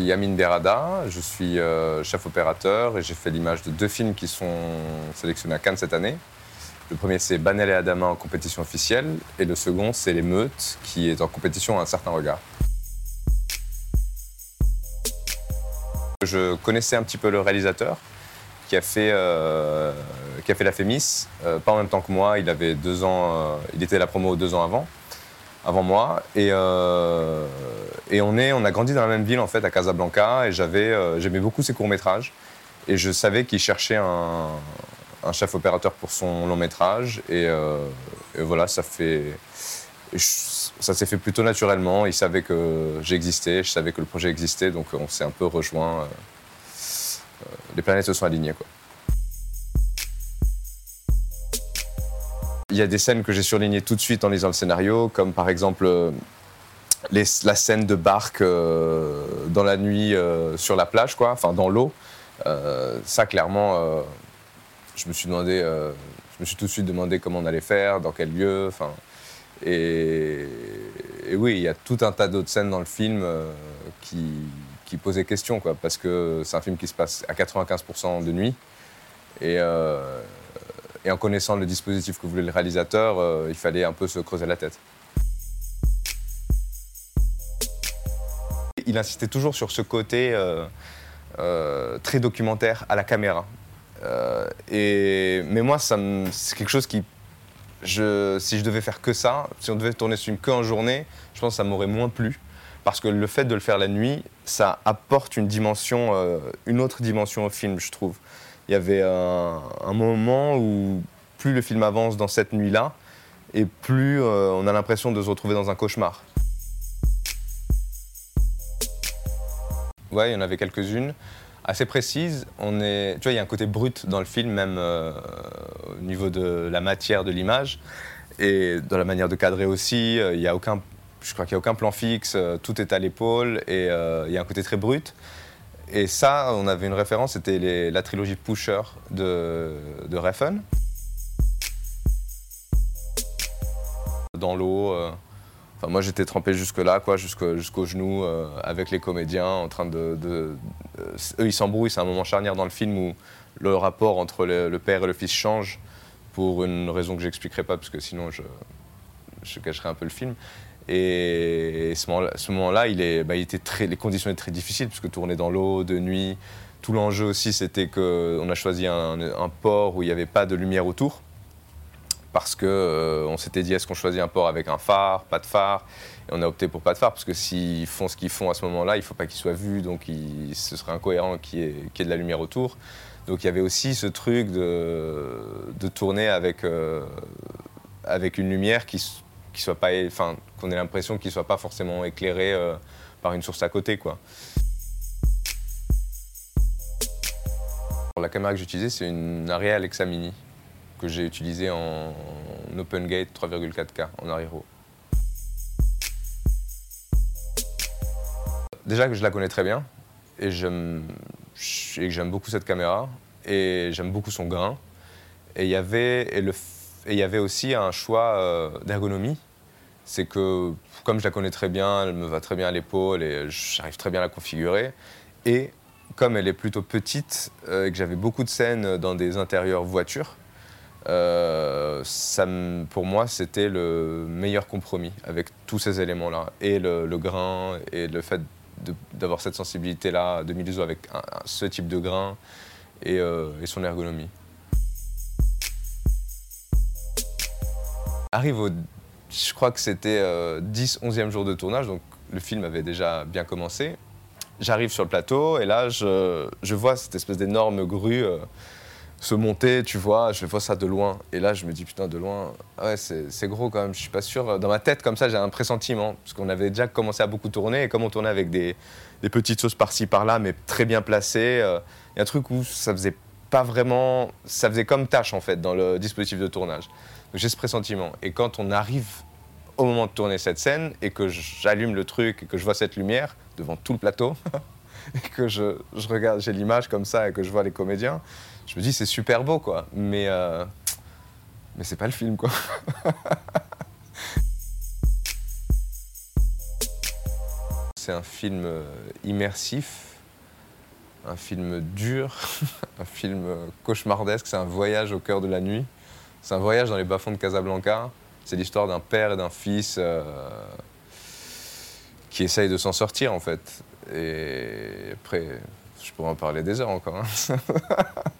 suis Amine Berada, je suis chef opérateur et j'ai fait l'image de deux films qui sont sélectionnés à Cannes cette année. Le premier, c'est Banel et Adama en compétition officielle, et le second, c'est Les Meutes, qui est en compétition à un certain regard. Je connaissais un petit peu le réalisateur, qui a fait, euh, qui a fait la Fémis, euh, pas en même temps que moi, il avait deux ans, euh, il était à la promo deux ans avant, avant moi, et on, est, on a grandi dans la même ville en fait, à Casablanca, et j'avais, euh, j'aimais beaucoup ses courts-métrages, et je savais qu'il cherchait un, chef opérateur pour son long métrage, et, euh, et voilà, ça fait... ça s'est fait plutôt naturellement, il savait que j'existais, je savais que le projet existait, donc on s'est un peu rejoints, euh, les planètes se sont alignées quoi. Il y a des scènes que j'ai surlignées tout de suite en lisant le scénario, comme par exemple la scène de barque euh, dans la nuit euh, sur la plage, quoi, enfin dans l'eau. Euh, ça, clairement, je me suis demandé, je me suis tout de suite demandé comment on allait faire, dans quel lieu, enfin. Et, oui, il y a tout un tas d'autres scènes dans le film qui, qui posaient question, quoi, parce que c'est un film qui se passe à 95% de nuit. Et, en connaissant le dispositif que voulait le réalisateur, il fallait un peu se creuser la tête. Il insistait toujours sur ce côté euh, euh, très documentaire à la caméra. Euh, mais moi, c'est quelque chose qui. Si je devais faire que ça, si on devait tourner ce film qu'en journée, je pense que ça m'aurait moins plu. Parce que le fait de le faire la nuit, ça apporte une dimension, une autre dimension au film, je trouve. Il y avait un, moment où plus le film avance dans cette nuit-là, et plus on a l'impression de se retrouver dans un cauchemar. Ouais, il y en avait quelques-unes, assez précises. On est, tu vois, il y a un côté brut dans le film, même euh, au niveau de la matière de l'image et dans la manière de cadrer aussi. Euh, Il y a aucun, je crois qu'il n'y a aucun plan fixe, euh, tout est à l'épaule et il y a un côté très brut. Et ça, on avait une référence, c'était la trilogie Pusher de, de. Dans l'eau. Moi, j'étais trempé jusque-là, quoi, jusqu'au genoux, euh, avec les comédiens, en train de. euh, eux, ils s'embrouillent. C'est un moment charnière dans le film où le rapport entre le, père et le fils change pour une raison que j'expliquerai pas, parce que sinon, je, cacherai un peu le film. Et, ce moment-là, bah, les conditions étaient très difficiles, puisque tourner dans l'eau, de nuit. Tout l'enjeu aussi, c'était qu'on a choisi un port où il n'y avait pas de lumière autour parce que euh, on s'était dit est-ce qu'on choisit un port avec un phare, pas de phare, et on a opté pour pas de phare parce que s'ils font ce qu'ils font à ce moment-là, il faut pas qu'ils soient vus, donc ce serait incohérent qu'il y, ait, de la lumière autour. Donc il y avait aussi ce truc de, tourner avec, euh, avec une lumière qui, qui soit pas, qu'on ait l'impression qu'il soit pas forcément éclairé euh, par une source à côté. La caméra que j'ai utilisée, c'est une Arri Alexa Mini que j'ai utilisée en, en open gate 3,4K en arrière-haut. Déjà que je la connais très bien et que j'aime beaucoup cette caméra et j'aime beaucoup son grain. Et il y avait et le f- et il y avait aussi un choix euh, d'ergonomie. C'est que comme je la connais très bien, elle me va très bien à l'épaule et j'arrive très bien à la configurer. Et comme elle est plutôt petite euh, et que j'avais beaucoup de scènes dans des intérieurs voitures, euh, pour moi, c'était le meilleur compromis avec tous ces éléments-là. Et le, grain, et le fait d'avoir cette sensibilité-là de Milzo avec ce type de grain et, euh, et son ergonomie. Arrive au. Je crois que c'était euh, 10, 11e jour de tournage, donc le film avait déjà bien commencé. J'arrive sur le plateau et là, je, je vois cette espèce d'énorme grue. Se monter, tu vois, je vois ça de loin. Et là, je me dis, putain, de loin, ah ouais, c'est gros quand même, je suis pas sûr. Dans ma tête, comme ça, j'ai un pressentiment, parce qu'on avait déjà commencé à beaucoup tourner, et comme on tournait avec des, des petites sauces par-ci, par-là, mais très bien placées, euh, il y a un truc où ça faisait pas vraiment, ça faisait comme tâche, en fait, dans le dispositif de tournage. J'ai ce pressentiment. Et quand on arrive au moment de tourner cette scène, et que j'allume le truc, et que je vois cette lumière devant tout le plateau, et que je, je regarde, j'ai l'image comme ça, et que je vois les comédiens, je me dis c'est super beau quoi, mais euh, mais c'est pas le film quoi. c'est un film euh, immersif, un film dur, un film euh, cauchemardesque. C'est un voyage au cœur de la nuit. C'est un voyage dans les bas-fonds de Casablanca. C'est l'histoire d'un père et d'un fils qui essayent de s'en sortir en fait. Et après, je pourrais en parler des heures encore. hein.